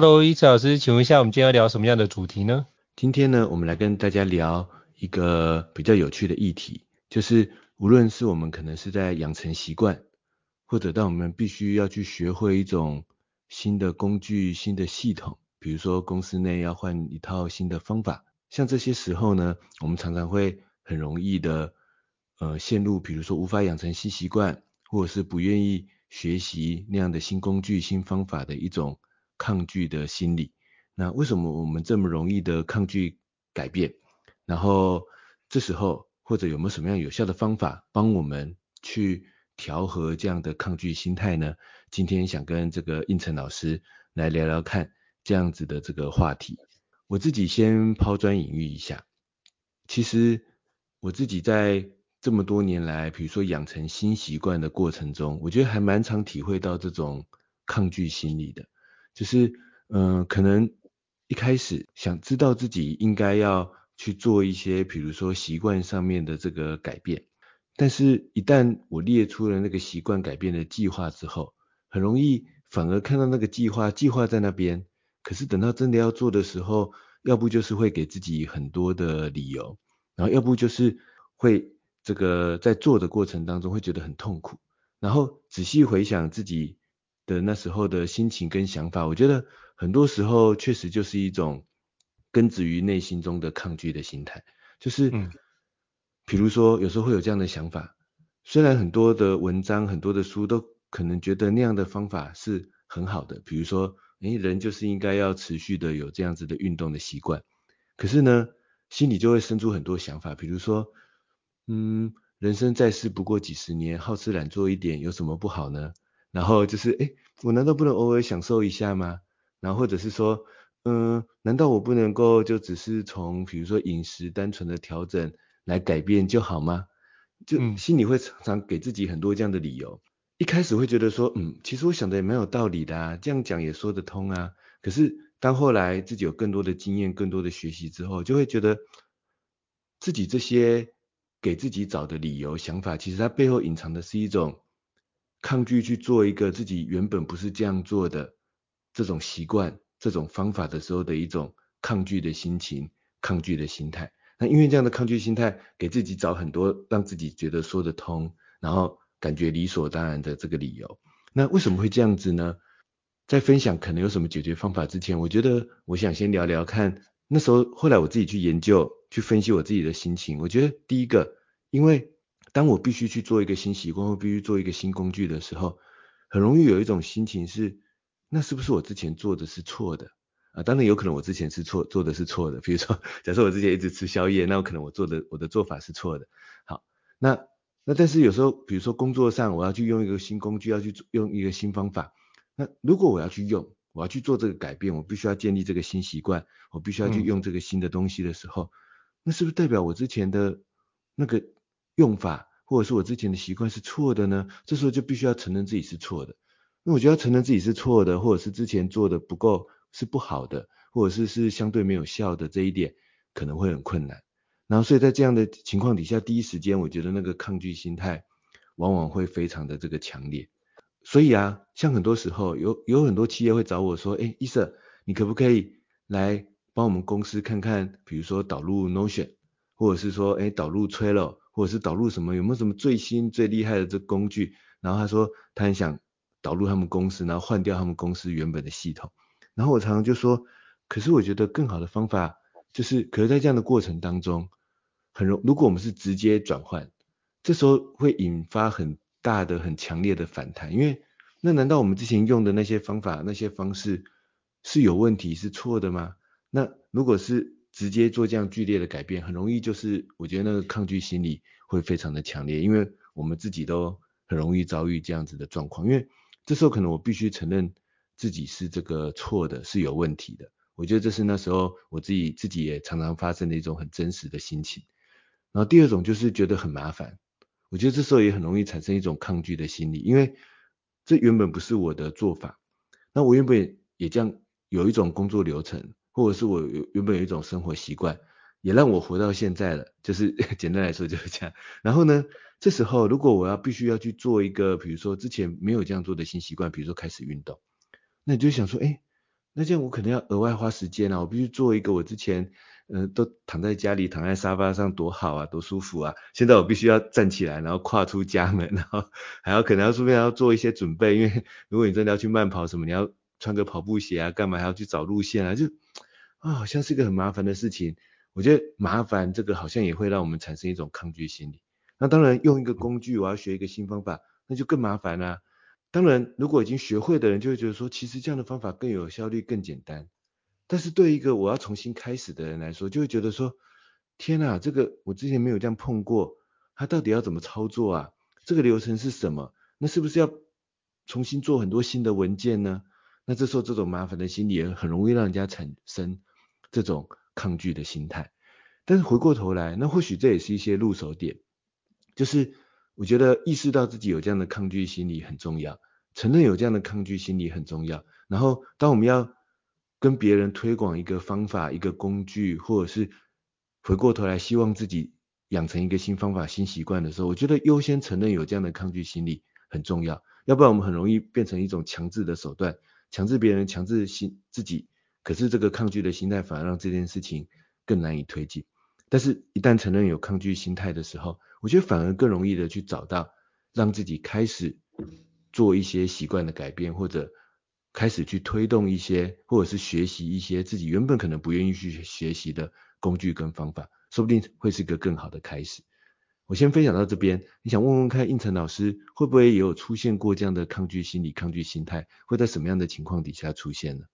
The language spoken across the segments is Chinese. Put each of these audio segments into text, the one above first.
Hello，伊慈老师，请问一下，我们今天要聊什么样的主题呢？今天呢，我们来跟大家聊一个比较有趣的议题，就是无论是我们可能是在养成习惯，或者当我们必须要去学会一种新的工具、新的系统，比如说公司内要换一套新的方法，像这些时候呢，我们常常会很容易的呃陷入，比如说无法养成新习惯，或者是不愿意学习那样的新工具、新方法的一种。抗拒的心理，那为什么我们这么容易的抗拒改变？然后这时候或者有没有什么样有效的方法帮我们去调和这样的抗拒心态呢？今天想跟这个应成老师来聊聊看这样子的这个话题。我自己先抛砖引玉一下，其实我自己在这么多年来，比如说养成新习惯的过程中，我觉得还蛮常体会到这种抗拒心理的。就是，嗯、可能一开始想知道自己应该要去做一些，比如说习惯上面的这个改变，但是，一旦我列出了那个习惯改变的计划之后，很容易反而看到那个计划，计划在那边，可是等到真的要做的时候，要不就是会给自己很多的理由，然后要不就是会这个在做的过程当中会觉得很痛苦，然后仔细回想自己。的那时候的心情跟想法，我觉得很多时候确实就是一种根植于内心中的抗拒的心态，就是，嗯，比如说有时候会有这样的想法，虽然很多的文章、很多的书都可能觉得那样的方法是很好的，比如说，诶，人就是应该要持续的有这样子的运动的习惯，可是呢，心里就会生出很多想法，比如说，嗯，人生在世不过几十年，好吃懒做一点有什么不好呢？然后就是，哎，我难道不能偶尔享受一下吗？然后或者是说，嗯，难道我不能够就只是从比如说饮食单纯的调整来改变就好吗？就心里会常常给自己很多这样的理由。一开始会觉得说，嗯，其实我想的也蛮有道理的啊，这样讲也说得通啊。可是当后来自己有更多的经验、更多的学习之后，就会觉得自己这些给自己找的理由、想法，其实它背后隐藏的是一种。抗拒去做一个自己原本不是这样做的这种习惯、这种方法的时候的一种抗拒的心情、抗拒的心态。那因为这样的抗拒心态，给自己找很多让自己觉得说得通，然后感觉理所当然的这个理由。那为什么会这样子呢？在分享可能有什么解决方法之前，我觉得我想先聊聊看。那时候后来我自己去研究、去分析我自己的心情。我觉得第一个，因为当我必须去做一个新习惯，或必须做一个新工具的时候，很容易有一种心情是，那是不是我之前做的是错的啊？当然有可能我之前是错，做的是错的。比如说，假设我之前一直吃宵夜，那我可能我做的我的做法是错的。好，那那但是有时候，比如说工作上我要去用一个新工具，要去用一个新方法，那如果我要去用，我要去做这个改变，我必须要建立这个新习惯，我必须要去用这个新的东西的时候，嗯、那是不是代表我之前的那个？用法，或者是我之前的习惯是错的呢？这时候就必须要承认自己是错的。那我觉得要承认自己是错的，或者是之前做的不够是不好的，或者是是相对没有效的这一点，可能会很困难。然后所以在这样的情况底下，第一时间我觉得那个抗拒心态往往会非常的这个强烈。所以啊，像很多时候有有很多企业会找我说，哎，伊瑟，你可不可以来帮我们公司看看，比如说导入 Notion，或者是说，哎，导入 Trello。或者是导入什么，有没有什么最新最厉害的这工具？然后他说他很想导入他们公司，然后换掉他们公司原本的系统。然后我常常就说，可是我觉得更好的方法就是，可是在这样的过程当中，很容，如果我们是直接转换，这时候会引发很大的、很强烈的反弹，因为那难道我们之前用的那些方法、那些方式是有问题、是错的吗？那如果是直接做这样剧烈的改变，很容易就是我觉得那个抗拒心理会非常的强烈，因为我们自己都很容易遭遇这样子的状况，因为这时候可能我必须承认自己是这个错的，是有问题的。我觉得这是那时候我自己自己也常常发生的一种很真实的心情。然后第二种就是觉得很麻烦，我觉得这时候也很容易产生一种抗拒的心理，因为这原本不是我的做法，那我原本也这样有一种工作流程。或者是我原本有一种生活习惯，也让我活到现在了，就是 简单来说就是这样。然后呢，这时候如果我要必须要去做一个，比如说之前没有这样做的新习惯，比如说开始运动，那你就想说，哎，那这样我可能要额外花时间啊，我必须做一个我之前，嗯、都躺在家里躺在沙发上多好啊，多舒服啊，现在我必须要站起来，然后跨出家门，然后还要可能要顺便要做一些准备，因为如果你真的要去慢跑什么，你要穿个跑步鞋啊，干嘛还要去找路线啊，就。啊、哦，好像是个很麻烦的事情。我觉得麻烦这个好像也会让我们产生一种抗拒心理。那当然用一个工具，我要学一个新方法，那就更麻烦啦、啊。当然，如果已经学会的人就会觉得说，其实这样的方法更有效率、更简单。但是对一个我要重新开始的人来说，就会觉得说，天哪，这个我之前没有这样碰过，他到底要怎么操作啊？这个流程是什么？那是不是要重新做很多新的文件呢？那这时候这种麻烦的心理也很容易让人家产生。这种抗拒的心态，但是回过头来，那或许这也是一些入手点，就是我觉得意识到自己有这样的抗拒心理很重要，承认有这样的抗拒心理很重要。然后，当我们要跟别人推广一个方法、一个工具，或者是回过头来希望自己养成一个新方法、新习惯的时候，我觉得优先承认有这样的抗拒心理很重要，要不然我们很容易变成一种强制的手段，强制别人，强制心自己。可是这个抗拒的心态反而让这件事情更难以推进。但是，一旦承认有抗拒心态的时候，我觉得反而更容易的去找到让自己开始做一些习惯的改变，或者开始去推动一些，或者是学习一些自己原本可能不愿意去学习的工具跟方法，说不定会是一个更好的开始。我先分享到这边，你想问问看胤丞老师会不会也有出现过这样的抗拒心理、抗拒心态，会在什么样的情况底下出现呢？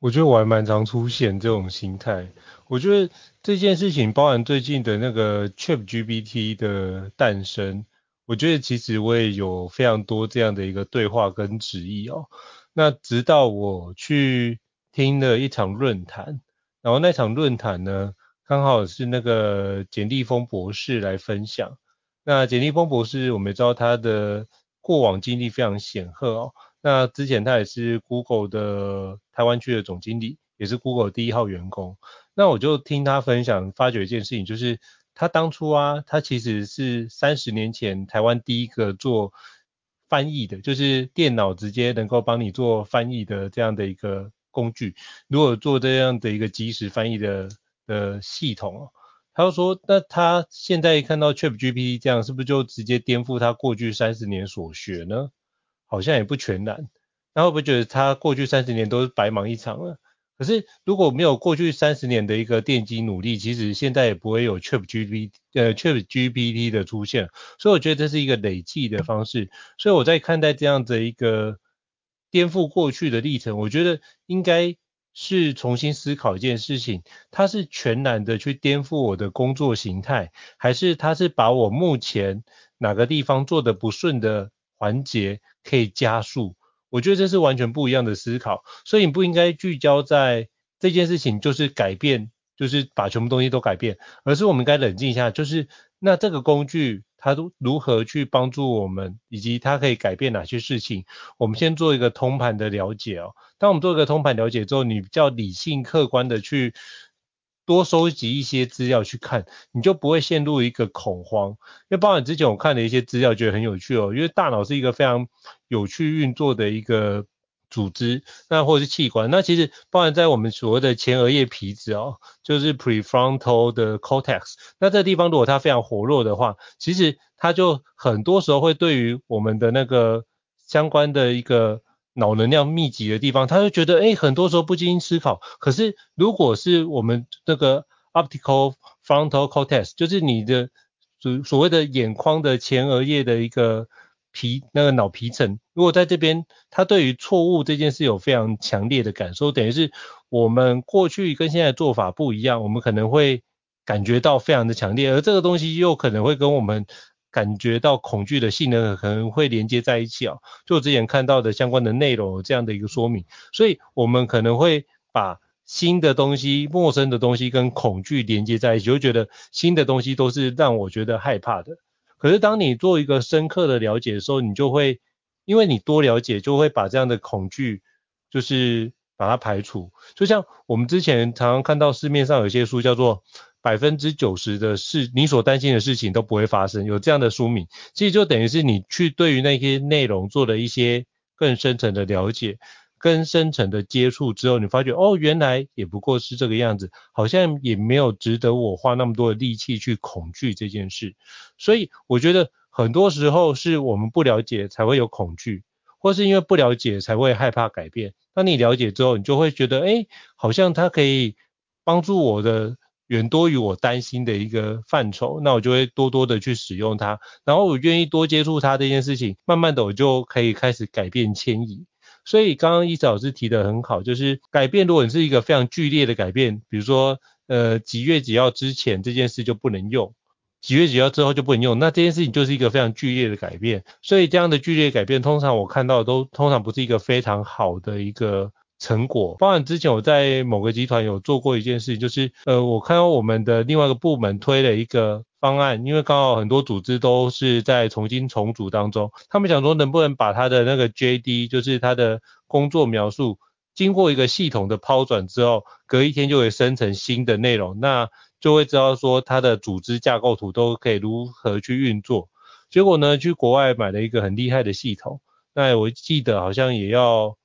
我觉得我还蛮常出现这种心态。我觉得这件事情包含最近的那个 ChatGPT 的诞生，我觉得其实我也有非常多这样的一个对话跟质疑哦。那直到我去听了一场论坛，然后那场论坛呢，刚好是那个简立峰博士来分享。那简立峰博士，我们知道他的过往经历非常显赫哦。那之前他也是 Google 的台湾区的总经理，也是 Google 第一号员工。那我就听他分享，发觉一件事情，就是他当初啊，他其实是三十年前台湾第一个做翻译的，就是电脑直接能够帮你做翻译的这样的一个工具。如果做这样的一个即时翻译的的系统哦，他就说，那他现在一看到 ChatGPT 这样，是不是就直接颠覆他过去三十年所学呢？好像也不全然，那会不会觉得他过去三十年都是白忙一场了？可是如果没有过去三十年的一个奠基努力，其实现在也不会有 ChatGPT 呃 ChatGPT 的出现。所以我觉得这是一个累计的方式。所以我在看待这样的一个颠覆过去的历程，我觉得应该是重新思考一件事情：它是全然的去颠覆我的工作形态，还是它是把我目前哪个地方做得不顺的环节可以加速，我觉得这是完全不一样的思考，所以你不应该聚焦在这件事情就是改变，就是把全部东西都改变，而是我们应该冷静一下，就是那这个工具它都如何去帮助我们，以及它可以改变哪些事情，我们先做一个通盘的了解哦。当我们做一个通盘了解之后，你比较理性客观的去。多收集一些资料去看，你就不会陷入一个恐慌。因为包含之前我看的一些资料，觉得很有趣哦。因为大脑是一个非常有趣运作的一个组织，那或者是器官。那其实包含在我们所谓的前额叶皮质哦，就是 prefrontal 的 cortex。那这地方如果它非常活络的话，其实它就很多时候会对于我们的那个相关的一个。脑能量密集的地方，他就觉得，哎、很多时候不经思考。可是，如果是我们这个 optical frontal cortex，就是你的所所谓的眼眶的前额叶的一个皮那个脑皮层，如果在这边，他对于错误这件事有非常强烈的感受，等于是我们过去跟现在做法不一样，我们可能会感觉到非常的强烈，而这个东西又可能会跟我们感觉到恐惧的性能可能会连接在一起哦。就我之前看到的相关的内容这样的一个说明，所以我们可能会把新的东西、陌生的东西跟恐惧连接在一起，就觉得新的东西都是让我觉得害怕的。可是当你做一个深刻的了解的时候，你就会，因为你多了解，就会把这样的恐惧就是。把它排除，就像我们之前常常看到市面上有些书叫做百分之九十的事，你所担心的事情都不会发生，有这样的书名，其实就等于是你去对于那些内容做了一些更深层的了解、更深层的接触之后，你发觉哦，原来也不过是这个样子，好像也没有值得我花那么多的力气去恐惧这件事。所以我觉得很多时候是我们不了解才会有恐惧。或是因为不了解才会害怕改变。当你了解之后，你就会觉得，哎，好像它可以帮助我的远多于我担心的一个范畴，那我就会多多的去使用它。然后我愿意多接触它这件事情，慢慢的我就可以开始改变迁移。所以刚刚伊慈老师提的很好，就是改变，如果你是一个非常剧烈的改变，比如说，呃，几月几号之前这件事就不能用。几月几号之后就不能用，那这件事情就是一个非常剧烈的改变，所以这样的剧烈改变，通常我看到都通常不是一个非常好的一个成果。包含之前我在某个集团有做过一件事情，就是呃，我看到我们的另外一个部门推了一个方案，因为刚好很多组织都是在重新重组当中，他们想说能不能把他的那个 JD，就是他的工作描述，经过一个系统的抛转之后，隔一天就会生成新的内容。那就会知道说它的组织架构图都可以如何去运作。结果呢，去国外买了一个很厉害的系统，那我记得好像也要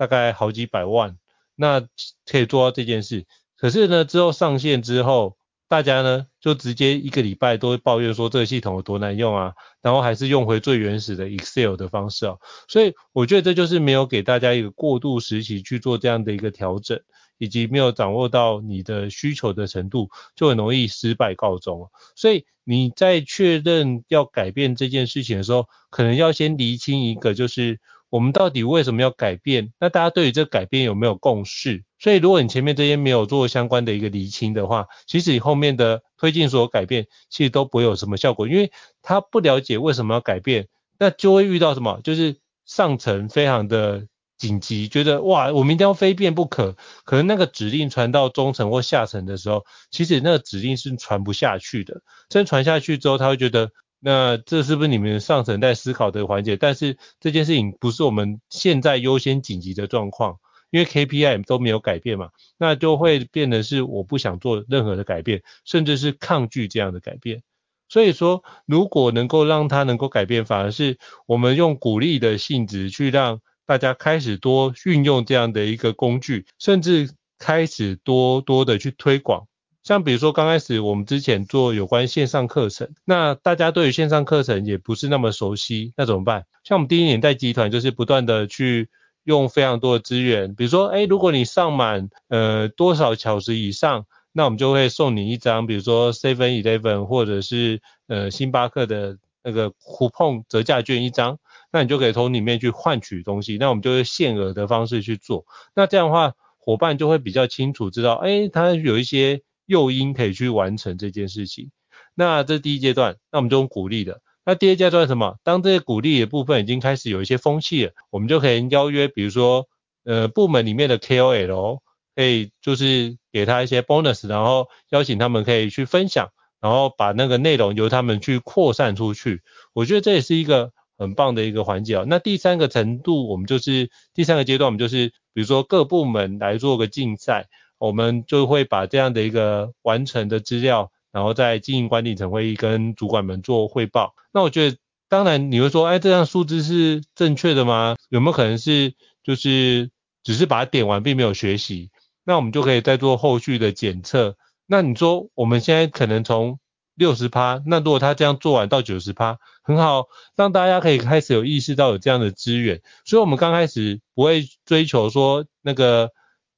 大概好几百万，那可以做到这件事。可是呢，之后上线之后，大家呢就直接一个礼拜都会抱怨说这个系统有多难用啊，然后还是用回最原始的 Excel 的方式啊。所以我觉得这就是没有给大家一个过渡时期去做这样的一个调整。以及没有掌握到你的需求的程度，就很容易失败告终。所以你在确认要改变这件事情的时候，可能要先厘清一个，就是我们到底为什么要改变？那大家对于这改变有没有共识？所以如果你前面这些没有做相关的一个厘清的话，其实你后面的推进所有改变，其实都不会有什么效果，因为他不了解为什么要改变，那就会遇到什么？就是上层非常的。紧急，觉得哇，我们一定要非变不可。可能那个指令传到中层或下层的时候，其实那个指令是传不下去的。真传下去之后，他会觉得，那这是不是你们上层在思考的环节？但是这件事情不是我们现在优先紧急的状况，因为 KPI 都没有改变嘛，那就会变得是我不想做任何的改变，甚至是抗拒这样的改变。所以说，如果能够让它能够改变，反而是我们用鼓励的性质去让。大家开始多运用这样的一个工具，甚至开始多多的去推广。像比如说刚开始我们之前做有关线上课程，那大家对于线上课程也不是那么熟悉，那怎么办？像我们第一年代集团就是不断的去用非常多的资源，比如说，诶，如果你上满呃多少小时以上，那我们就会送你一张，比如说 Seven Eleven 或者是呃星巴克的那个 coupon 折价券一张。那你就可以从里面去换取东西，那我们就会限额的方式去做。那这样的话，伙伴就会比较清楚知道，哎，他有一些诱因可以去完成这件事情。那这第一阶段，那我们就用鼓励的。那第二阶段什么？当这些鼓励的部分已经开始有一些风气了，我们就可以邀约，比如说，呃，部门里面的 KOL，可以就是给他一些 bonus，然后邀请他们可以去分享，然后把那个内容由他们去扩散出去。我觉得这也是一个。很棒的一个环节啊，那第三个程度，我们就是第三个阶段，我们就是比如说各部门来做个竞赛，我们就会把这样的一个完成的资料，然后在经营管理层会议跟主管们做汇报。那我觉得，当然你会说，哎，这样数字是正确的吗？有没有可能是就是只是把它点完，并没有学习？那我们就可以再做后续的检测。那你说我们现在可能从六十趴，那如果他这样做完到九十趴，很好，让大家可以开始有意识到有这样的资源。所以，我们刚开始不会追求说那个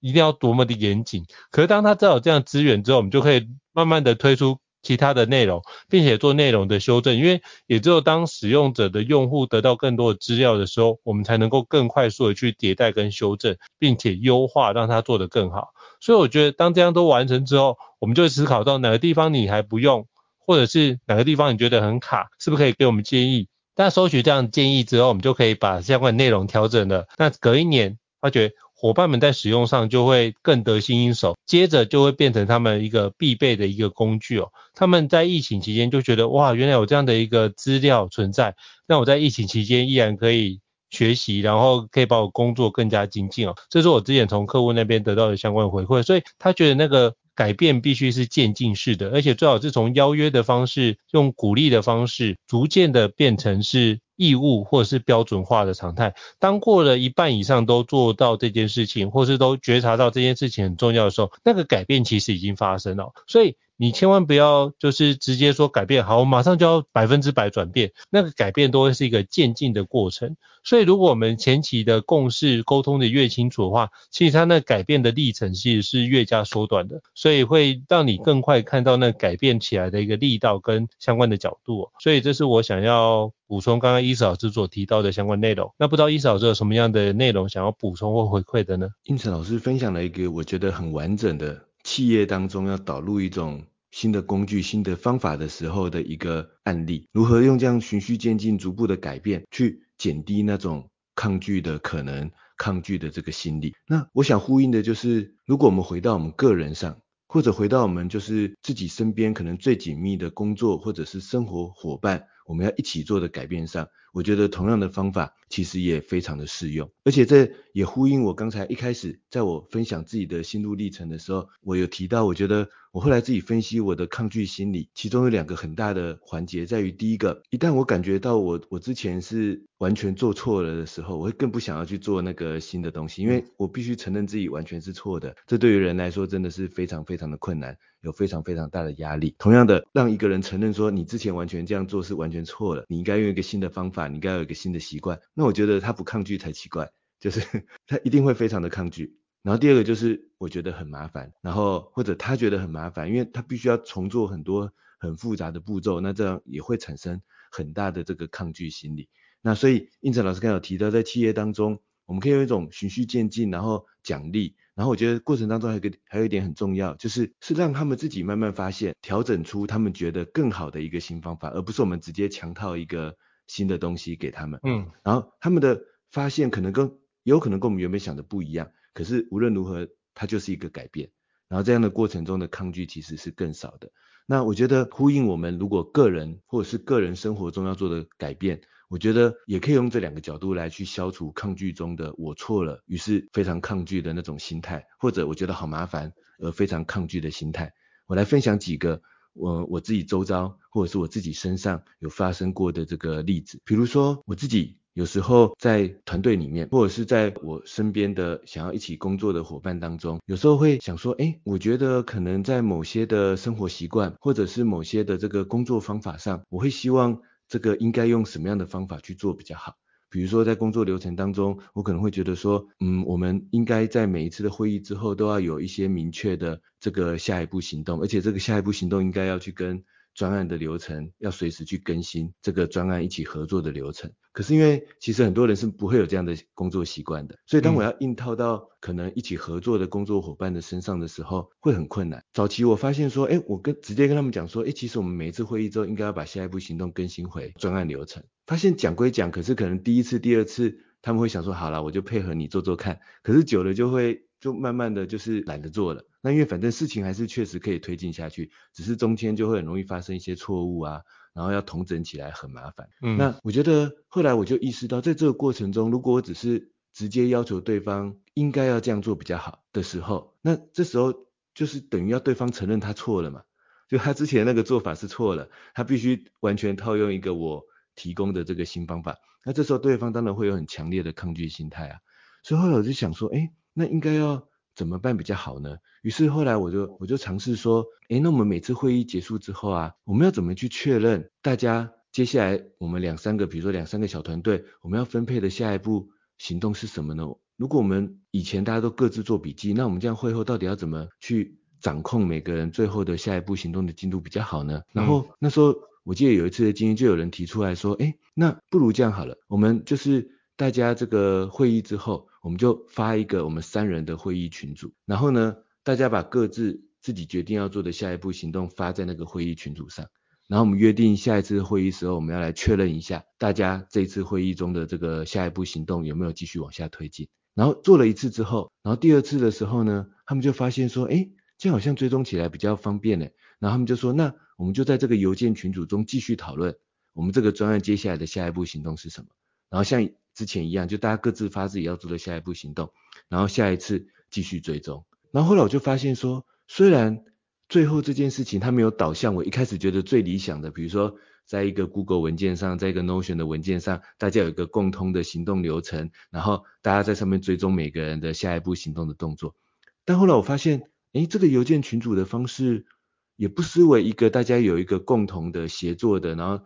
一定要多么的严谨。可是，当他知道有这样资源之后，我们就可以慢慢的推出其他的内容，并且做内容的修正，因为也只有当使用者的用户得到更多的资料的时候，我们才能够更快速的去迭代跟修正，并且优化，让它做得更好。所以我觉得当这样都完成之后，我们就会思考到哪个地方你还不用，或者是哪个地方你觉得很卡，是不是可以给我们建议？但收取这样建议之后，我们就可以把相关内容调整了。那隔一年发觉。伙伴们在使用上就会更得心应手，接着就会变成他们一个必备的一个工具哦。他们在疫情期间就觉得哇，原来有这样的一个资料存在，那我在疫情期间依然可以学习，然后可以把我工作更加精进哦。这是我之前从客户那边得到的相关回馈，所以他觉得那个改变必须是渐进式的，而且最好是从邀约的方式，用鼓励的方式，逐渐的变成是。义务或者是标准化的常态，当过了一半以上都做到这件事情，或是都觉察到这件事情很重要的时候，那个改变其实已经发生了。所以你千万不要就是直接说改变好，我马上就要百分之百转变，那个改变都会是一个渐进的过程。所以如果我们前期的共识沟通的越清楚的话，其实它那改变的历程其实是越加缩短的，所以会让你更快看到那改变起来的一个力道跟相关的角度。所以这是我想要补充刚刚伊斯老师所提到的相关内容。那不知道伊斯老师有什么样的内容想要补充或回馈的呢？应成老师分享了一个我觉得很完整的企业当中要导入一种。新的工具、新的方法的时候的一个案例，如何用这样循序渐进、逐步的改变，去减低那种抗拒的可能、抗拒的这个心理。那我想呼应的就是，如果我们回到我们个人上，或者回到我们就是自己身边可能最紧密的工作或者是生活伙伴，我们要一起做的改变上，我觉得同样的方法其实也非常的适用，而且这也呼应我刚才一开始在我分享自己的心路历程的时候，我有提到，我觉得。我后来自己分析我的抗拒心理，其中有两个很大的环节，在于第一个，一旦我感觉到我我之前是完全做错了的时候，我会更不想要去做那个新的东西，因为我必须承认自己完全是错的，这对于人来说真的是非常非常的困难，有非常非常大的压力。同样的，让一个人承认说你之前完全这样做是完全错了，你应该用一个新的方法，你应该有一个新的习惯，那我觉得他不抗拒才奇怪，就是 他一定会非常的抗拒。然后第二个就是我觉得很麻烦，然后或者他觉得很麻烦，因为他必须要重做很多很复杂的步骤，那这样也会产生很大的这个抗拒心理。那所以应成老师刚才有提到，在企业当中，我们可以用一种循序渐进，然后奖励，然后我觉得过程当中还有一个还有一点很重要，就是是让他们自己慢慢发现，调整出他们觉得更好的一个新方法，而不是我们直接强套一个新的东西给他们。嗯，然后他们的发现可能跟也有可能跟我们原本想的不一样。可是无论如何，它就是一个改变，然后这样的过程中的抗拒其实是更少的。那我觉得呼应我们如果个人或者是个人生活中要做的改变，我觉得也可以用这两个角度来去消除抗拒中的我错了，于是非常抗拒的那种心态，或者我觉得好麻烦而非常抗拒的心态。我来分享几个我我自己周遭或者是我自己身上有发生过的这个例子，比如说我自己。有时候在团队里面，或者是在我身边的想要一起工作的伙伴当中，有时候会想说，诶，我觉得可能在某些的生活习惯，或者是某些的这个工作方法上，我会希望这个应该用什么样的方法去做比较好。比如说在工作流程当中，我可能会觉得说，嗯，我们应该在每一次的会议之后都要有一些明确的这个下一步行动，而且这个下一步行动应该要去跟。专案的流程要随时去更新这个专案一起合作的流程，可是因为其实很多人是不会有这样的工作习惯的，所以当我要硬套到可能一起合作的工作伙伴的身上的时候，会很困难。早期我发现说，哎，我跟直接跟他们讲说，哎，其实我们每一次会议之后应该要把下一步行动更新回专案流程。发现讲归讲，可是可能第一次、第二次他们会想说，好了，我就配合你做做看，可是久了就会。就慢慢的就是懒得做了，那因为反正事情还是确实可以推进下去，只是中间就会很容易发生一些错误啊，然后要统整起来很麻烦。嗯，那我觉得后来我就意识到，在这个过程中，如果我只是直接要求对方应该要这样做比较好的时候，那这时候就是等于要对方承认他错了嘛，就他之前那个做法是错了，他必须完全套用一个我提供的这个新方法，那这时候对方当然会有很强烈的抗拒心态啊，所以后来我就想说，哎。那应该要怎么办比较好呢？于是后来我就我就尝试说，诶，那我们每次会议结束之后啊，我们要怎么去确认大家接下来我们两三个，比如说两三个小团队，我们要分配的下一步行动是什么呢？如果我们以前大家都各自做笔记，那我们这样会后到底要怎么去掌控每个人最后的下一步行动的进度比较好呢？然后那时候我记得有一次的经验，就有人提出来说，哎，那不如这样好了，我们就是大家这个会议之后，我们就发一个我们三人的会议群组，然后呢，大家把各自自己决定要做的下一步行动发在那个会议群组上，然后我们约定下一次会议时候，我们要来确认一下大家这次会议中的这个下一步行动有没有继续往下推进。然后做了一次之后，然后第二次的时候呢，他们就发现说，哎，这样好像追踪起来比较方便呢。然后他们就说，那我们就在这个邮件群组中继续讨论，我们这个专案接下来的下一步行动是什么。然后像之前一样，就大家各自发自己要做的下一步行动，然后下一次继续追踪。然后后来我就发现说，虽然最后这件事情它没有导向我一开始觉得最理想的，比如说。在一个 Google 文件上，在一个 Notion 的文件上，大家有一个共通的行动流程，然后大家在上面追踪每个人的下一步行动的动作。但后来我发现，诶，这个邮件群组的方式也不失为一个大家有一个共同的协作的，然后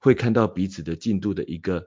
会看到彼此的进度的一个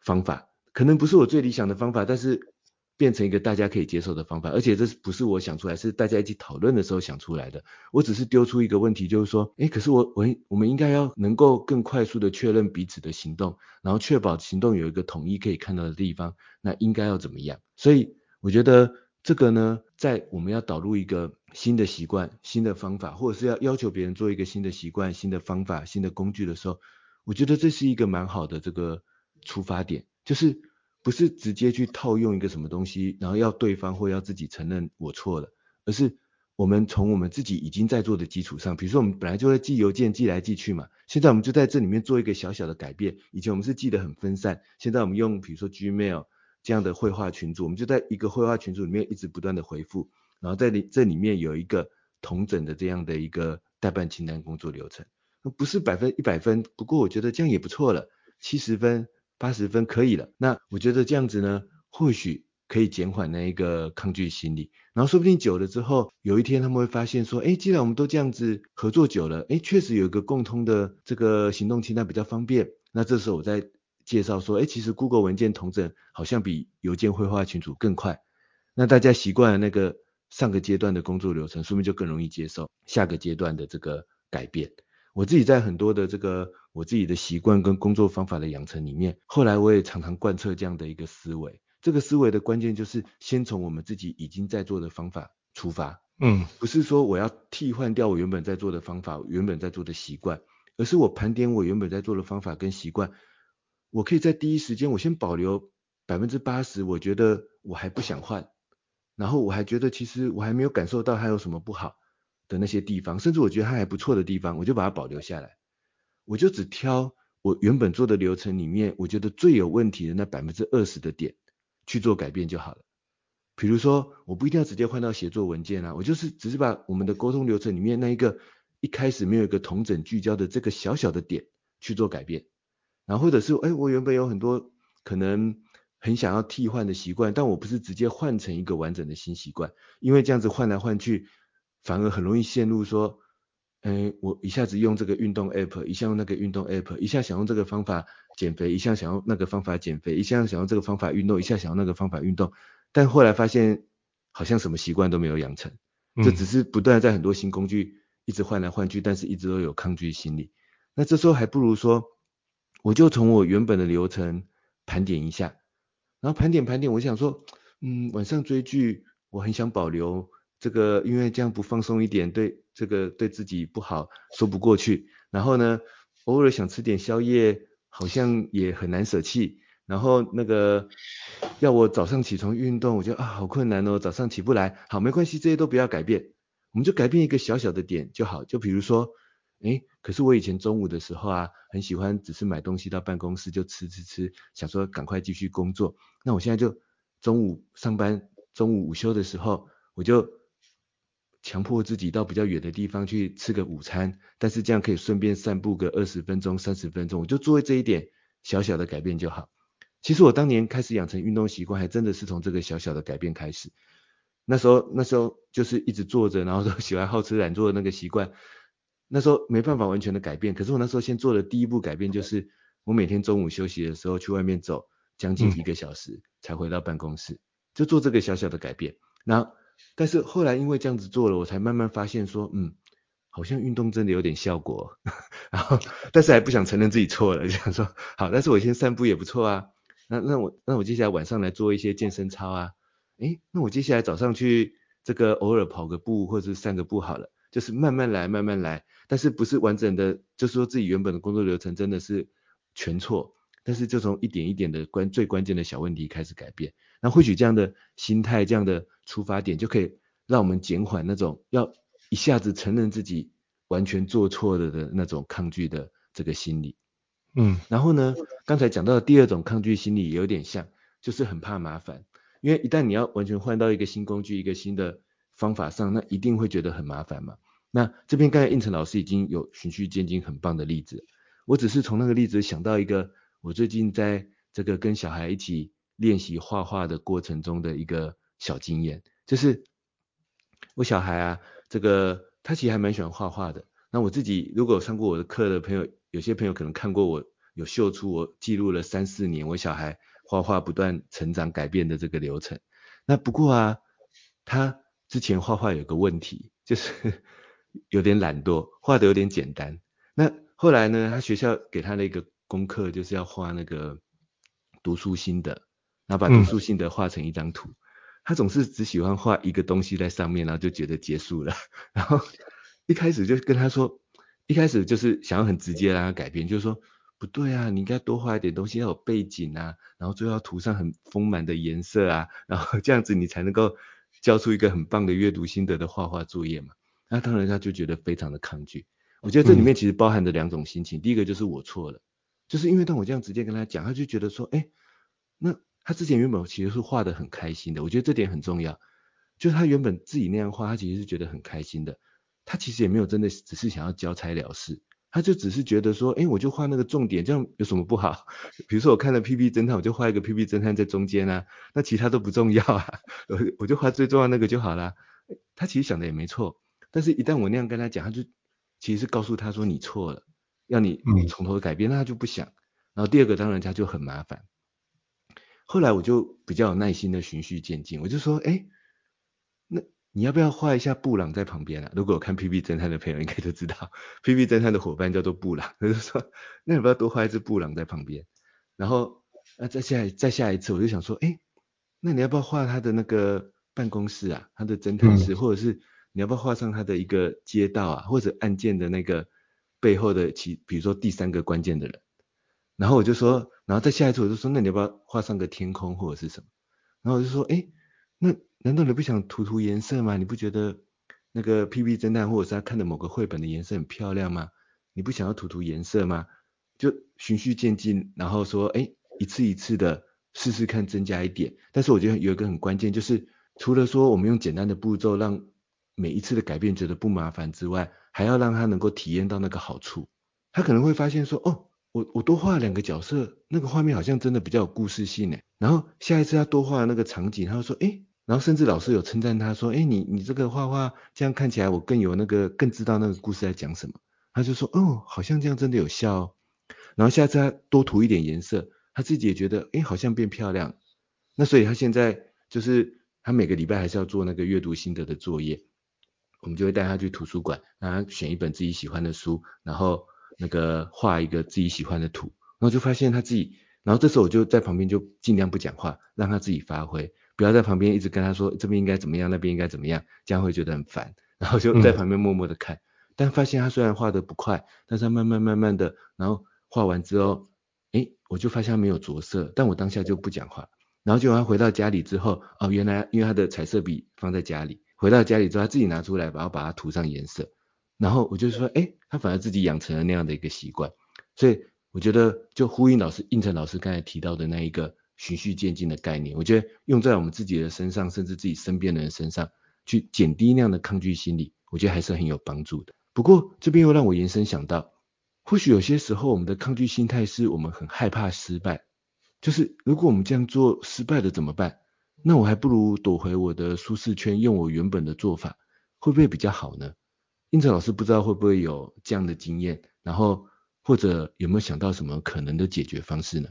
方法。可能不是我最理想的方法，但是。变成一个大家可以接受的方法，而且这不是我想出来，是大家一起讨论的时候想出来的。我只是丢出一个问题，就是说，诶，可是我我我们应该要能够更快速的确认彼此的行动，然后确保行动有一个统一可以看到的地方，那应该要怎么样？所以我觉得这个呢，在我们要导入一个新的习惯、新的方法，或者是要要求别人做一个新的习惯、新的方法、新的工具的时候，我觉得这是一个蛮好的这个出发点，就是。不是直接去套用一个什么东西，然后要对方或要自己承认我错了，而是我们从我们自己已经在做的基础上，比如说我们本来就会寄邮件寄来寄去嘛，现在我们就在这里面做一个小小的改变。以前我们是寄得很分散，现在我们用比如说 Gmail 这样的绘画群组，我们就在一个绘画群组里面一直不断的回复，然后在里这里面有一个同整的这样的一个代办清单工作流程，不是百分一百分，不过我觉得这样也不错了，七十分。八十分可以了，那我觉得这样子呢，或许可以减缓那一个抗拒心理，然后说不定久了之后，有一天他们会发现说，哎，既然我们都这样子合作久了，哎，确实有一个共通的这个行动清单比较方便，那这时候我再介绍说，哎，其实 Google 文件同整好像比邮件会话群组更快，那大家习惯了那个上个阶段的工作流程，说不定就更容易接受下个阶段的这个改变。我自己在很多的这个我自己的习惯跟工作方法的养成里面，后来我也常常贯彻这样的一个思维。这个思维的关键就是先从我们自己已经在做的方法出发，嗯，不是说我要替换掉我原本在做的方法、原本在做的习惯，而是我盘点我原本在做的方法跟习惯，我可以在第一时间我先保留百分之八十，我觉得我还不想换，然后我还觉得其实我还没有感受到它有什么不好。的那些地方，甚至我觉得它还不错的地方，我就把它保留下来。我就只挑我原本做的流程里面，我觉得最有问题的那百分之二十的点去做改变就好了。比如说，我不一定要直接换到协作文件啊，我就是只是把我们的沟通流程里面那一个一开始没有一个统整聚焦的这个小小的点去做改变。然后或者是，哎，我原本有很多可能很想要替换的习惯，但我不是直接换成一个完整的新习惯，因为这样子换来换去。反而很容易陷入说，哎，我一下子用这个运动 app，一下用那个运动 app，一下想用这个方法减肥，一下想用那个方法减肥，一下想用这个方法运动，一下想用那个方法运动，但后来发现好像什么习惯都没有养成，这只是不断在很多新工具一直换来换去，但是一直都有抗拒心理。那这时候还不如说，我就从我原本的流程盘点一下，然后盘点盘点，我想说，嗯，晚上追剧，我很想保留。这个因为这样不放松一点，对这个对自己不好，说不过去。然后呢，偶尔想吃点宵夜，好像也很难舍弃。然后那个要我早上起床运动，我觉得啊好困难哦，早上起不来。好，没关系，这些都不要改变，我们就改变一个小小的点就好。就比如说，诶，可是我以前中午的时候啊，很喜欢只是买东西到办公室就吃吃吃，想说赶快继续工作。那我现在就中午上班，中午午休的时候，我就强迫自己到比较远的地方去吃个午餐，但是这样可以顺便散步个二十分钟、三十分钟，我就做这一点小小的改变就好。其实我当年开始养成运动习惯，还真的是从这个小小的改变开始。那时候那时候就是一直坐着，然后都 喜欢好吃懒做的那个习惯，那时候没办法完全的改变。可是我那时候先做的第一步改变，就是我每天中午休息的时候去外面走将近一个小时，才回到办公室，就做这个小小的改变。然后但是后来因为这样子做了，我才慢慢发现说，嗯，好像运动真的有点效果。然后，但是还不想承认自己错了，就 想说，好，但是我先散步也不错啊。那那我那我接下来晚上来做一些健身操啊。诶，那我接下来早上去这个偶尔跑个步或者散个步好了，就是慢慢来，慢慢来。但是不是完整的，就是说自己原本的工作流程真的是全错。但是就从一点一点的关最关键的小问题开始改变，那或许这样的心态，这样的出发点就可以让我们减缓那种要一下子承认自己完全做错了的那种抗拒的这个心理。嗯，然后呢，刚才讲到的第二种抗拒心理也有点像，就是很怕麻烦，因为一旦你要完全换到一个新工具、一个新的方法上，那一定会觉得很麻烦嘛。那这边刚才应成老师已经有循序渐进很棒的例子，我只是从那个例子想到一个。我最近在这个跟小孩一起练习画画的过程中的一个小经验，就是我小孩啊，这个他其实还蛮喜欢画画的。那我自己如果上过我的课的朋友，有些朋友可能看过我有秀出我记录了三四年我小孩画画不断成长改变的这个流程。那不过啊，他之前画画有个问题，就是 有点懒惰，画得有点简单。那后来呢，他学校给他的一个功课就是要画那个读书心得，然后把读书心得画成一张图。嗯、他总是只喜欢画一个东西在上面，然后就觉得结束了。然后一开始就跟他说，一开始就是想要很直接让他改变，就是说不对啊，你应该多画一点东西，要有背景啊，然后最后要涂上很丰满的颜色啊，然后这样子你才能够交出一个很棒的阅读心得的画画作业嘛。那当然他就觉得非常的抗拒。我觉得这里面其实包含着两种心情，嗯、第一个就是我错了。就是因为当我这样直接跟他讲，他就觉得说，哎，那他之前原本其实是画得很开心的，我觉得这点很重要。就是他原本自己那样画，他其实是觉得很开心的。他其实也没有真的只是想要交差了事，他就只是觉得说，哎，我就画那个重点，这样有什么不好？比如说我看了《P.P. 侦探》，我就画一个 P.P. 侦探在中间啊，那其他都不重要啊，我我就画最重要那个就好啦。他其实想的也没错，但是一旦我那样跟他讲，他就其实是告诉他说你错了。要你从头改变，那他就不想。然后第二个当然他就很麻烦。后来我就比较有耐心的循序渐进，我就说，哎，那你要不要画一下布朗在旁边啊？如果有看 PP 侦探的朋友应该都知道，PP 侦探的伙伴叫做布朗，他就说，那你要不要多画一只布朗在旁边？然后那再下再下一次，我就想说，哎，那你要不要画他的那个办公室啊？他的侦探室，或者是你要不要画上他的一个街道啊，或者案件的那个？背后的其，比如说第三个关键的人，然后我就说，然后再下一次我就说，那你要不要画上个天空或者是什么？然后我就说，哎，那难道你不想涂涂颜色吗？你不觉得那个屁屁侦探或者是他看的某个绘本的颜色很漂亮吗？你不想要涂涂颜色吗？就循序渐进，然后说，哎，一次一次的试试看增加一点。但是我觉得有一个很关键，就是除了说我们用简单的步骤让每一次的改变觉得不麻烦之外，还要让他能够体验到那个好处，他可能会发现说，哦，我我多画两个角色，那个画面好像真的比较有故事性诶。然后下一次他多画那个场景，他会说，诶，然后甚至老师有称赞他说，诶，你你这个画画这样看起来我更有那个更知道那个故事在讲什么。他就说，哦，好像这样真的有效哦。然后下次他多涂一点颜色，他自己也觉得，诶，好像变漂亮。那所以他现在就是他每个礼拜还是要做那个阅读心得的作业。我们就会带他去图书馆，让他选一本自己喜欢的书，然后那个画一个自己喜欢的图，然后就发现他自己，然后这时候我就在旁边就尽量不讲话，让他自己发挥，不要在旁边一直跟他说这边应该怎么样，那边应该怎么样，这样会觉得很烦，然后就在旁边默默的看，嗯、但发现他虽然画得不快，但是他慢慢慢慢的，然后画完之后，诶，我就发现他没有着色，但我当下就不讲话，然后就他回到家里之后，哦，原来因为他的彩色笔放在家里。回到家里之后，他自己拿出来，然后把它涂上颜色。然后我就说，哎，他反而自己养成了那样的一个习惯。所以我觉得，就呼应老师应成老师刚才提到的那一个循序渐进的概念，我觉得用在我们自己的身上，甚至自己身边的人身上，去减低那样的抗拒心理，我觉得还是很有帮助的。不过这边又让我延伸想到，或许有些时候我们的抗拒心态是我们很害怕失败，就是如果我们这样做失败了怎么办？那我还不如躲回我的舒适圈，用我原本的做法，会不会比较好呢？胤丞老师不知道会不会有这样的经验，然后或者有没有想到什么可能的解决方式呢？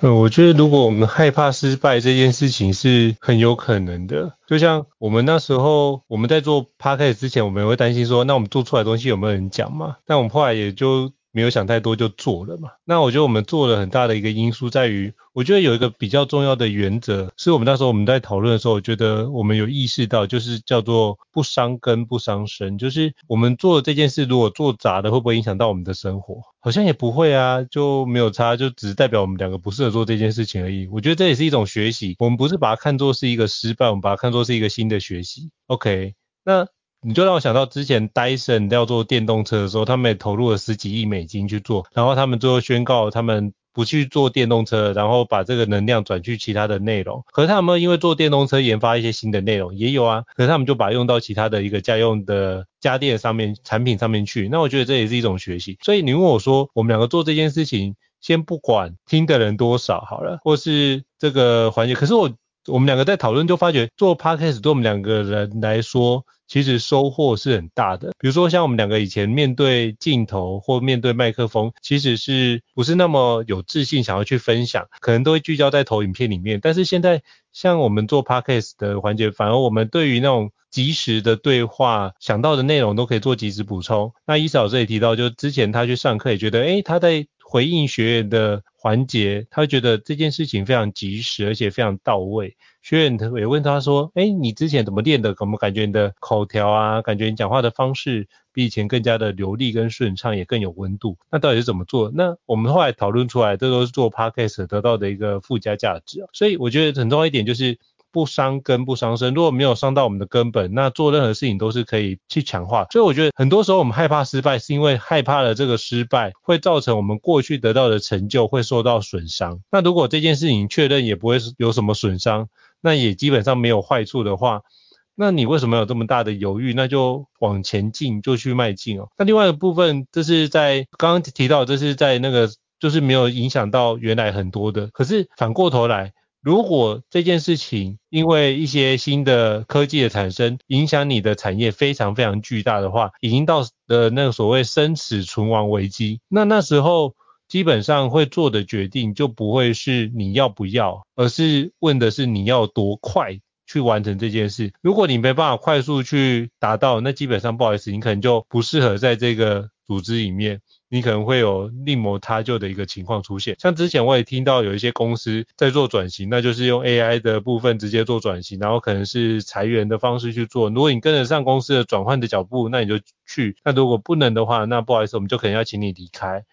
嗯，我觉得如果我们害怕失败这件事情是很有可能的，就像我们那时候我们在做 podcast 之前，我们也会担心说，那我们做出来的东西有没有人讲嘛？但我们后来也就。没有想太多就做了嘛。那我觉得我们做了很大的一个因素在于，我觉得有一个比较重要的原则，是我们那时候我们在讨论的时候，我觉得我们有意识到，就是叫做不伤根不伤身。就是我们做的这件事，如果做砸的，会不会影响到我们的生活？好像也不会啊，就没有差，就只是代表我们两个不适合做这件事情而已。我觉得这也是一种学习，我们不是把它看作是一个失败，我们把它看作是一个新的学习。OK，那。你就让我想到之前 Dyson 要做电动车的时候，他们也投入了十几亿美金去做，然后他们最后宣告他们不去做电动车，然后把这个能量转去其他的内容。可是他们因为做电动车研发一些新的内容，也有啊，可是他们就把用到其他的一个家用的家电上面、产品上面去。那我觉得这也是一种学习。所以你问我说，我们两个做这件事情，先不管听的人多少好了，或是这个环节，可是我我们两个在讨论就发觉，做 Podcast 对我们两个人来说。其实收获是很大的，比如说像我们两个以前面对镜头或面对麦克风，其实是不是那么有自信想要去分享，可能都会聚焦在投影片里面。但是现在像我们做 Podcast 的环节，反而我们对于那种即时的对话，想到的内容都可以做即时补充。那伊嫂老师也提到，就之前他去上课也觉得，诶，他在回应学员的环节，他会觉得这件事情非常及时，而且非常到位。学员也问他说：“哎，你之前怎么练的？怎么感觉你的口条啊，感觉你讲话的方式比以前更加的流利跟顺畅，也更有温度？那到底是怎么做？那我们后来讨论出来，这都是做 Podcast 得到的一个附加价值啊。所以我觉得很重要一点就是。”不伤根不伤身，如果没有伤到我们的根本，那做任何事情都是可以去强化。所以我觉得很多时候我们害怕失败，是因为害怕了这个失败会造成我们过去得到的成就会受到损伤。那如果这件事情确认也不会有什么损伤，那也基本上没有坏处的话，那你为什么有这么大的犹豫？那就往前进，就去迈进哦。那另外一部分，这是在刚刚提到，这是在那个就是没有影响到原来很多的，可是反过头来。如果这件事情因为一些新的科技的产生，影响你的产业非常非常巨大的话，已经到了那个所谓生死存亡危机，那那时候基本上会做的决定就不会是你要不要，而是问的是你要多快去完成这件事。如果你没办法快速去达到，那基本上不好意思，你可能就不适合在这个组织里面。你可能会有另谋他就的一个情况出现，像之前我也听到有一些公司在做转型，那就是用 AI 的部分直接做转型，然后可能是裁员的方式去做。如果你跟得上公司的转换的脚步，那你就去；那如果不能的话，那不好意思，我们就可能要请你离开。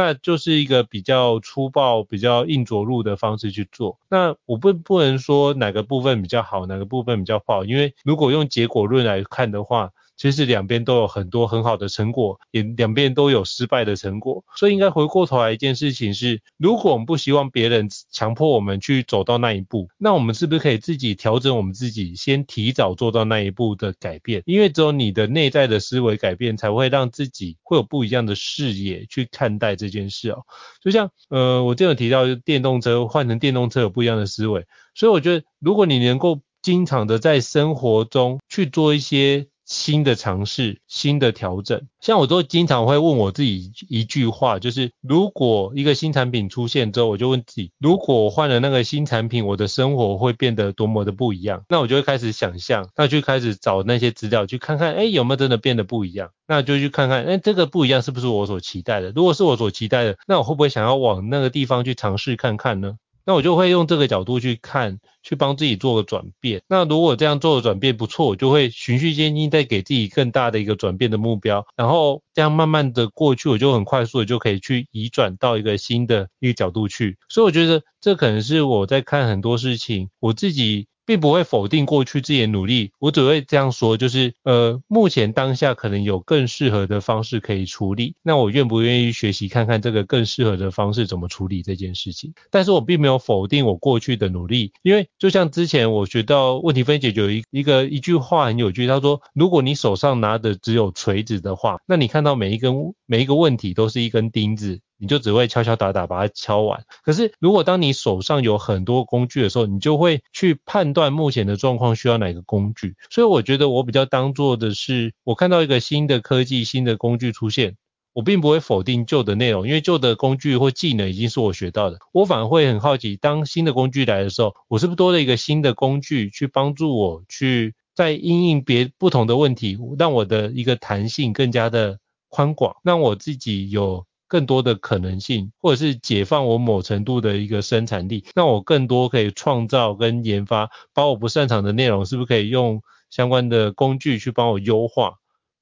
那就是一个比较粗暴、比较硬着陆的方式去做。那我不不能说哪个部分比较好，哪个部分比较不好，因为如果用结果论来看的话。其实两边都有很多很好的成果，也两边都有失败的成果，所以应该回过头来一件事情是，如果我们不希望别人强迫我们去走到那一步，那我们是不是可以自己调整我们自己，先提早做到那一步的改变？因为只有你的内在的思维改变，才会让自己会有不一样的视野去看待这件事哦。就像呃，我之前有提到，电动车换成电动车有不一样的思维，所以我觉得如果你能够经常的在生活中去做一些。新的尝试，新的调整，像我都经常会问我自己一句话，就是如果一个新产品出现之后，我就问自己，如果我换了那个新产品，我的生活会变得多么的不一样？那我就会开始想象，那就开始找那些资料，去看看，哎，有没有真的变得不一样？那就去看看，哎，这个不一样是不是我所期待的？如果是我所期待的，那我会不会想要往那个地方去尝试看看呢？那我就会用这个角度去看，去帮自己做个转变。那如果这样做的转变不错，我就会循序渐进，再给自己更大的一个转变的目标。然后这样慢慢的过去，我就很快速的就可以去移转到一个新的一个角度去。所以我觉得这可能是我在看很多事情，我自己。并不会否定过去自己的努力，我只会这样说，就是呃，目前当下可能有更适合的方式可以处理，那我愿不愿意学习看看这个更适合的方式怎么处理这件事情？但是我并没有否定我过去的努力，因为就像之前我学到问题分解就有一一个一句话很有趣，他说，如果你手上拿的只有锤子的话，那你看到每一根每一个问题都是一根钉子。你就只会敲敲打打把它敲完。可是如果当你手上有很多工具的时候，你就会去判断目前的状况需要哪个工具。所以我觉得我比较当做的是，我看到一个新的科技、新的工具出现，我并不会否定旧的内容，因为旧的工具或技能已经是我学到的。我反而会很好奇，当新的工具来的时候，我是不是多了一个新的工具去帮助我去在因应别不同的问题，让我的一个弹性更加的宽广，让我自己有更多的可能性，或者是解放我某程度的一个生产力，那我更多可以创造跟研发，把我不擅长的内容是不是可以用相关的工具去帮我优化？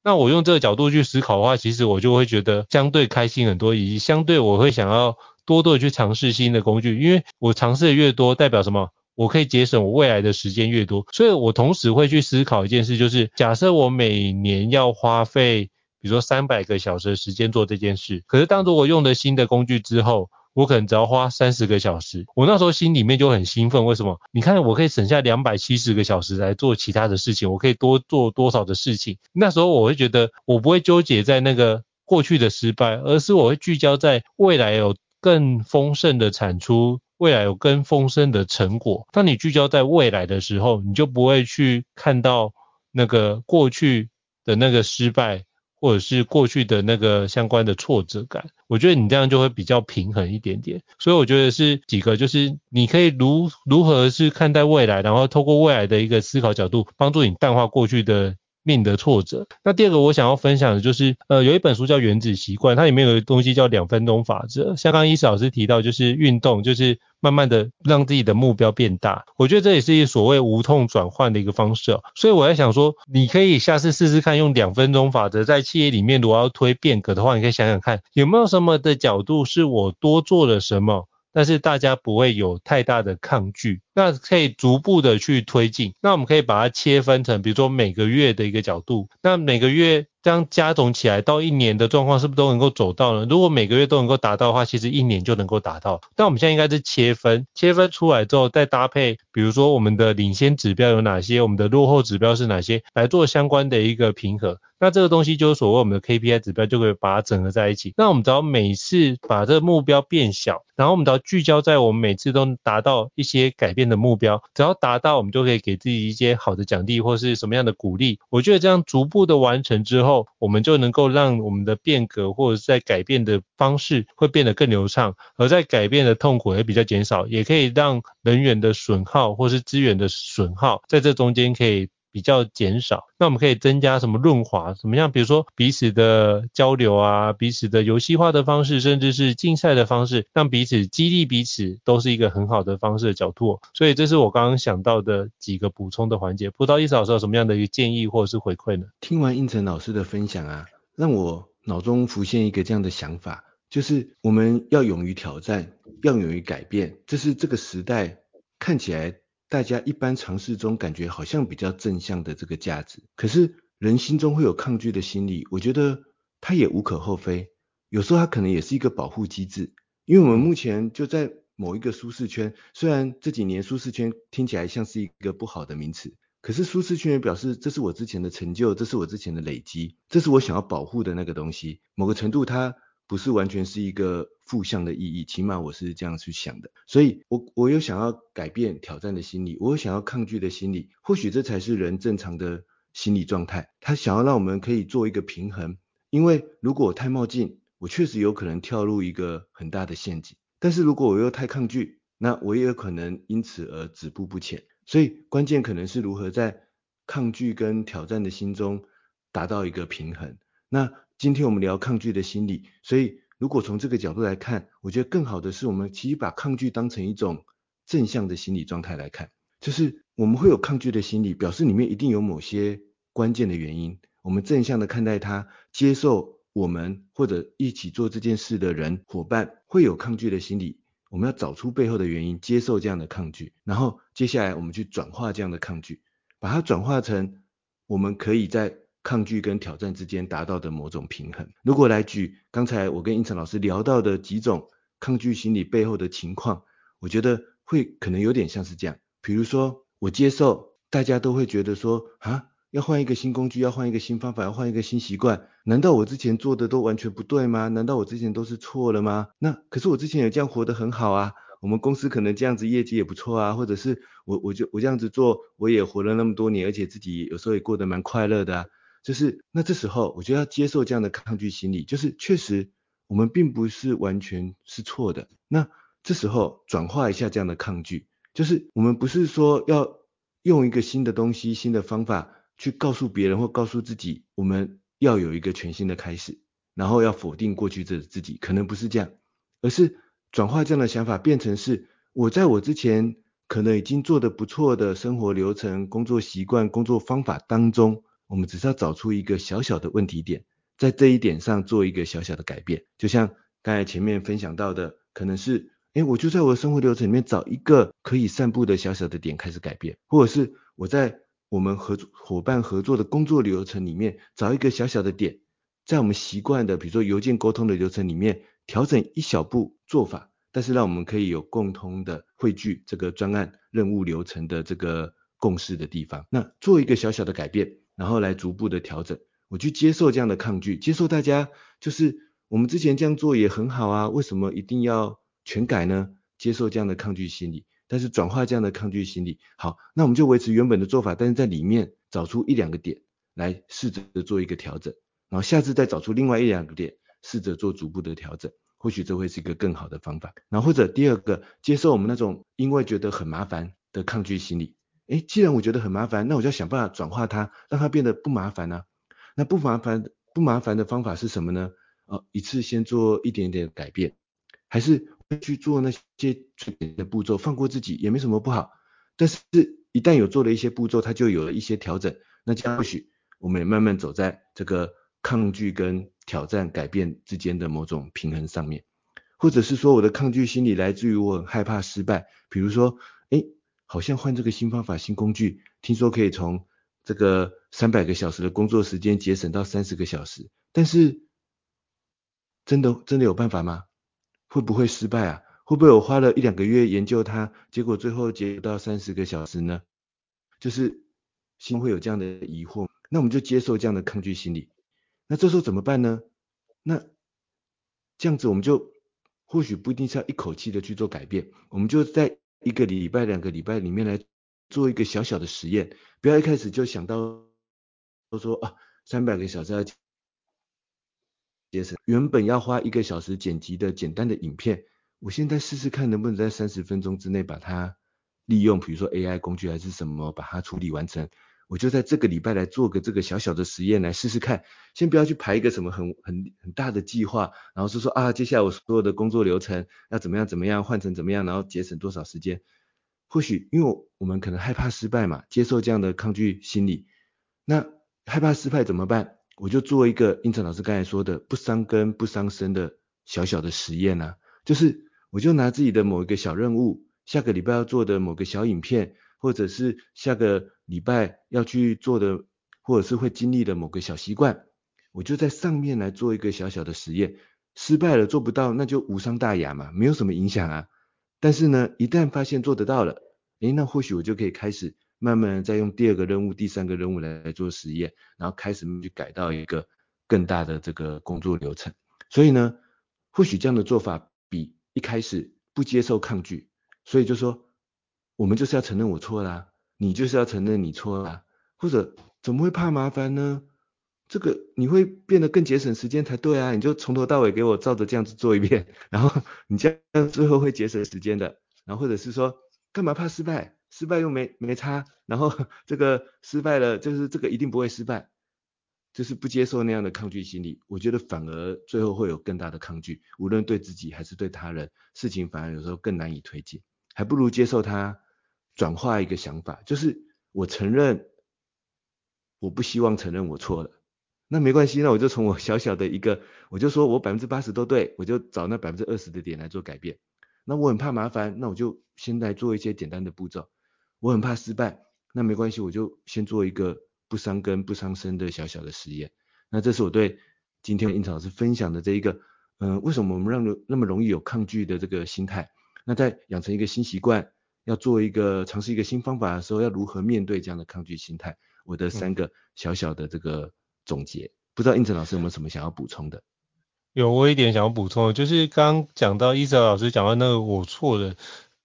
那我用这个角度去思考的话，其实我就会觉得相对开心很多，以及相对我会想要多多的去尝试新的工具，因为我尝试的越多，代表什么？我可以节省我未来的时间越多，所以我同时会去思考一件事，就是假设我每年要花费，比如说三百个小时的时间做这件事，可是当如果用了新的工具之后，我可能只要花三十个小时，我那时候心里面就很兴奋。为什么？你看，我可以省下两百七十个小时来做其他的事情，我可以多做多少的事情？那时候我会觉得，我不会纠结在那个过去的失败，而是我会聚焦在未来有更丰盛的产出，未来有更丰盛的成果。当你聚焦在未来的时候，你就不会去看到那个过去的那个失败。或者是过去的那个相关的挫折感，我觉得你这样就会比较平衡一点点。所以我觉得是几个，就是你可以如如何是看待未来，然后透过未来的一个思考角度，帮助你淡化过去的。命的挫折。那第二个我想要分享的就是，呃，有一本书叫《原子习惯》，它里面有一个东西叫两分钟法则。像刚刚伊斯老师提到，就是运动，就是慢慢的让自己的目标变大。我觉得这也是一所谓无痛转换的一个方式。所以我在想说，你可以下次试试看用两分钟法则，在企业里面如果要推变革的话，你可以想想看有没有什么的角度是我多做了什么。但是大家不会有太大的抗拒，那可以逐步的去推进。那我们可以把它切分成，比如说每个月的一个角度，那每个月。这样加总起来，到一年的状况是不是都能够走到呢？如果每个月都能够达到的话，其实一年就能够达到。但我们现在应该是切分，切分出来之后再搭配，比如说我们的领先指标有哪些，我们的落后指标是哪些，来做相关的一个平衡。那这个东西就是所谓我们的 KPI 指标，就可以把它整合在一起。那我们只要每次把这个目标变小，然后我们只要聚焦在我们每次都达到一些改变的目标，只要达到，我们就可以给自己一些好的奖励或是什么样的鼓励。我觉得这样逐步的完成之后。我们就能够让我们的变革或者是在改变的方式会变得更流畅，而在改变的痛苦也比较减少，也可以让人员的损耗或是资源的损耗在这中间可以。比较减少，那我们可以增加什么润滑？怎么样？比如说彼此的交流啊，彼此的游戏化的方式，甚至是竞赛的方式，让彼此激励彼此，都是一个很好的方式的角度。所以这是我刚刚想到的几个补充的环节。不知道伊斯老师有什么样的一个建议或者是回馈呢？听完胤丞老师的分享啊，让我脑中浮现一个这样的想法，就是我们要勇于挑战，要勇于改变，这是这个时代看起来。大家一般尝试中感觉好像比较正向的这个价值，可是人心中会有抗拒的心理，我觉得它也无可厚非。有时候它可能也是一个保护机制，因为我们目前就在某一个舒适圈，虽然这几年舒适圈听起来像是一个不好的名词，可是舒适圈也表示这是我之前的成就，这是我之前的累积，这是我想要保护的那个东西。某个程度它。不是完全是一个负向的意义，起码我是这样去想的。所以我，我有想要改变、挑战的心理，我有想要抗拒的心理。或许这才是人正常的心理状态。他想要让我们可以做一个平衡，因为如果我太冒进，我确实有可能跳入一个很大的陷阱。但是如果我又太抗拒，那我也有可能因此而止步不前。所以，关键可能是如何在抗拒跟挑战的心中达到一个平衡。那。今天我们聊抗拒的心理，所以如果从这个角度来看，我觉得更好的是我们其实把抗拒当成一种正向的心理状态来看，就是我们会有抗拒的心理，表示里面一定有某些关键的原因。我们正向的看待它，接受我们或者一起做这件事的人伙伴会有抗拒的心理，我们要找出背后的原因，接受这样的抗拒，然后接下来我们去转化这样的抗拒，把它转化成我们可以在。抗拒跟挑战之间达到的某种平衡。如果来举刚才我跟胤丞老师聊到的几种抗拒心理背后的情况，我觉得会可能有点像是这样。比如说，我接受大家都会觉得说，啊，要换一个新工具，要换一个新方法，要换一个新习惯，难道我之前做的都完全不对吗？难道我之前都是错了吗？那可是我之前也这样活得很好啊。我们公司可能这样子业绩也不错啊，或者是我我就我这样子做，我也活了那么多年，而且自己有时候也过得蛮快乐的啊。就是那这时候我就要接受这样的抗拒心理，就是确实我们并不是完全是错的。那这时候转化一下这样的抗拒，就是我们不是说要用一个新的东西、新的方法去告诉别人或告诉自己，我们要有一个全新的开始，然后要否定过去的自己，可能不是这样，而是转化这样的想法变成是我在我之前。可能已经做得不错的生活流程、工作习惯、工作方法当中，我们只是要找出一个小小的问题点，在这一点上做一个小小的改变。就像刚才前面分享到的，可能是，诶，我就在我的生活流程里面找一个可以散步的小小的点开始改变，或者是我在我们合作伙伴合作的工作流程里面找一个小小的点，在我们习惯的，比如说邮件沟通的流程里面调整一小步做法。但是让我们可以有共通的汇聚这个专案任务流程的这个共识的地方，那做一个小小的改变，然后来逐步的调整。我去接受这样的抗拒，接受大家就是我们之前这样做也很好啊，为什么一定要全改呢？接受这样的抗拒心理，但是转化这样的抗拒心理，好，那我们就维持原本的做法，但是在里面找出一两个点来试着做一个调整，然后下次再找出另外一两个点，试着做逐步的调整。或许这会是一个更好的方法。然后或者第二个，接受我们那种因为觉得很麻烦的抗拒心理。诶，既然我觉得很麻烦，那我就要想办法转化它，让它变得不麻烦啊。那不麻烦不麻烦的方法是什么呢？哦，一次先做一点点改变，还是去做那些最简单的步骤，放过自己也没什么不好。但是，一旦有做了一些步骤，它就有了一些调整。那这样或许我们也慢慢走在这个。抗拒跟挑战改变之间的某种平衡上面，或者是说我的抗拒心理来自于我很害怕失败，比如说，好像换这个新方法、新工具，听说可以从这个三百个小时的工作时间节省到三十个小时，但是真的真的有办法吗？会不会失败啊？会不会我花了一两个月研究它，结果最后节省到三十个小时呢？就是心会有这样的疑惑，那我们就接受这样的抗拒心理。那这时候怎么办呢？那这样子我们就或许不一定是要一口气的去做改变，我们就在一个礼拜、两个礼拜里面来做一个小小的实验，不要一开始就想到都说啊三百个小时要节省，原本要花一个小时剪辑的简单的影片，我现在试试看能不能在三十分钟之内把它利用，比如说 AI 工具还是什么，把它处理完成。我就在这个礼拜来做个这个小小的实验来试试看，先不要去排一个什么很很很大的计划，然后是说啊，接下来我所有的工作流程要怎么样怎么样换成怎么样，然后节省多少时间。或许因为我们可能害怕失败嘛，接受这样的抗拒心理。那害怕失败怎么办？我就做一个胤丞老师刚才说的不伤根不伤身的小小的实验啊，就是我就拿自己的某一个小任务，下个礼拜要做的某个小影片。或者是下个礼拜要去做的，或者是会经历的某个小习惯，我就在上面来做一个小小的实验，失败了做不到，那就无伤大雅嘛，没有什么影响啊。但是呢，一旦发现做得到了，诶，那或许我就可以开始慢慢再用第二个任务、第三个任务来来做实验，然后开始去改到一个更大的这个工作流程。所以呢，或许这样的做法比一开始不接受抗拒，所以就说。我们就是要承认我错啦，你就是要承认你错啦，或者怎么会怕麻烦呢？这个你会变得更节省时间才对啊，你就从头到尾给我照着这样子做一遍，然后你这样最后会节省时间的。然后或者是说，干嘛怕失败？失败又没没差，然后 这个失败了就是这个一定不会失败，就是不接受那样的抗拒心理，我觉得反而最后会有更大的抗拒，无论对自己还是对他人，事情反而有时候更难以推进，还不如接受它。转化一个想法，就是我承认，我不希望承认我错了，那没关系，那我就从我小小的一个，我就说我百分之八十都对，我就找那百分之二十的点来做改变。那我很怕麻烦，那我就先来做一些简单的步骤。我很怕失败，那没关系，我就先做一个不伤根不伤身的小小的实验。那这是我对今天胤丞老师分享的这一个，嗯、为什么我们让那么容易有抗拒的这个心态？那在养成一个新习惯。要做一个尝试一个新方法的时候，要如何面对这样的抗拒心态？我的三个小小的这个总结，嗯、不知道应成老师有没有什么想要补充的？有，我一点想要补充的，就是刚刚讲到伊泽老师讲到那个我错了，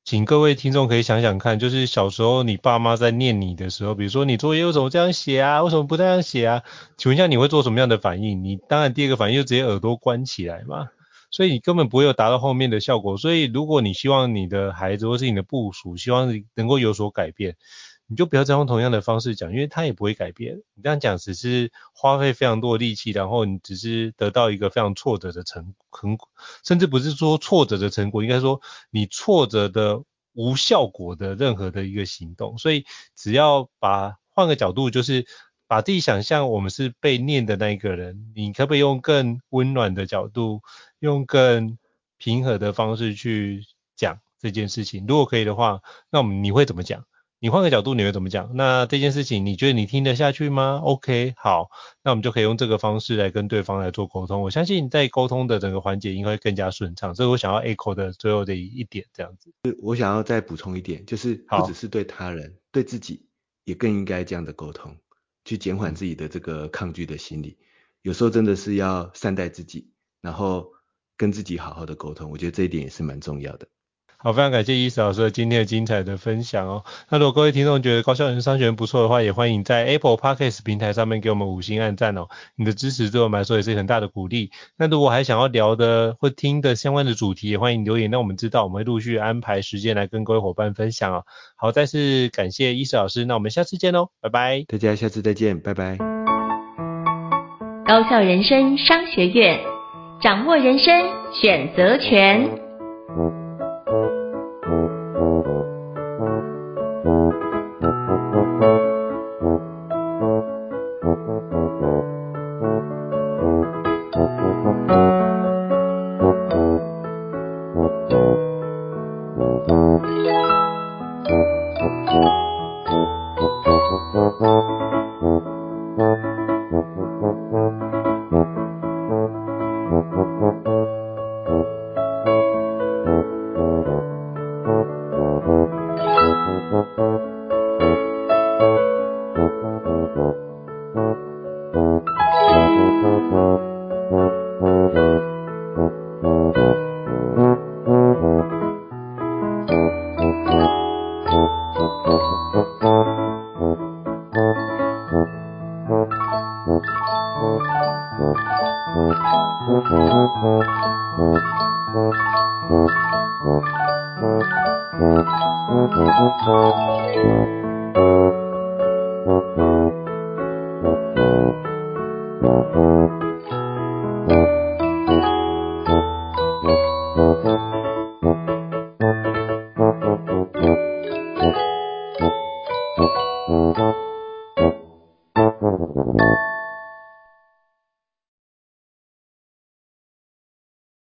请各位听众可以想想看，就是小时候你爸妈在念你的时候，比如说你作业为什么这样写啊？为什么不这样写啊？请问一下你会做什么样的反应？你当然第一个反应就直接耳朵关起来嘛。所以你根本不会有达到后面的效果。所以如果你希望你的孩子或是你的部属希望能够有所改变，你就不要再用同样的方式讲，因为他也不会改变。你这样讲只是花费非常多的力气，然后你只是得到一个非常挫折的成果，甚至不是说挫折的成果，应该说你挫折的无效果的任何的一个行动。所以只要把换个角度，就是把自己想象我们是被念的那一个人，你可不可以用更温暖的角度？用更平和的方式去讲这件事情，如果可以的话，那我们你会怎么讲？你换个角度，你会怎么讲？那这件事情你觉得你听得下去吗？OK，好，那我们就可以用这个方式来跟对方来做沟通。我相信在沟通的整个环节应该会更加顺畅。这是我想要 echo 的最后的一点，这样子。我想要再补充一点，就是不只是对他人，对自己也更应该这样的沟通，去减缓自己的这个抗拒的心理。有时候真的是要善待自己，然后。跟自己好好的沟通，我觉得这一点也是蛮重要的。好，非常感谢医师老师今天的精彩的分享哦。那如果各位听众觉得高效人生商学院不错的话，也欢迎在 Apple Podcast 平台上面给我们五星按赞哦。你的支持对我们来说也是很大的鼓励。那如果还想要聊的或听的相关的主题，也欢迎留言让我们知道，我们会陆续安排时间来跟各位伙伴分享哦。好，再次感谢医师老师，那我们下次见喽，拜拜。大家下次再见，拜拜。高效人生商学院。掌握人生选择权。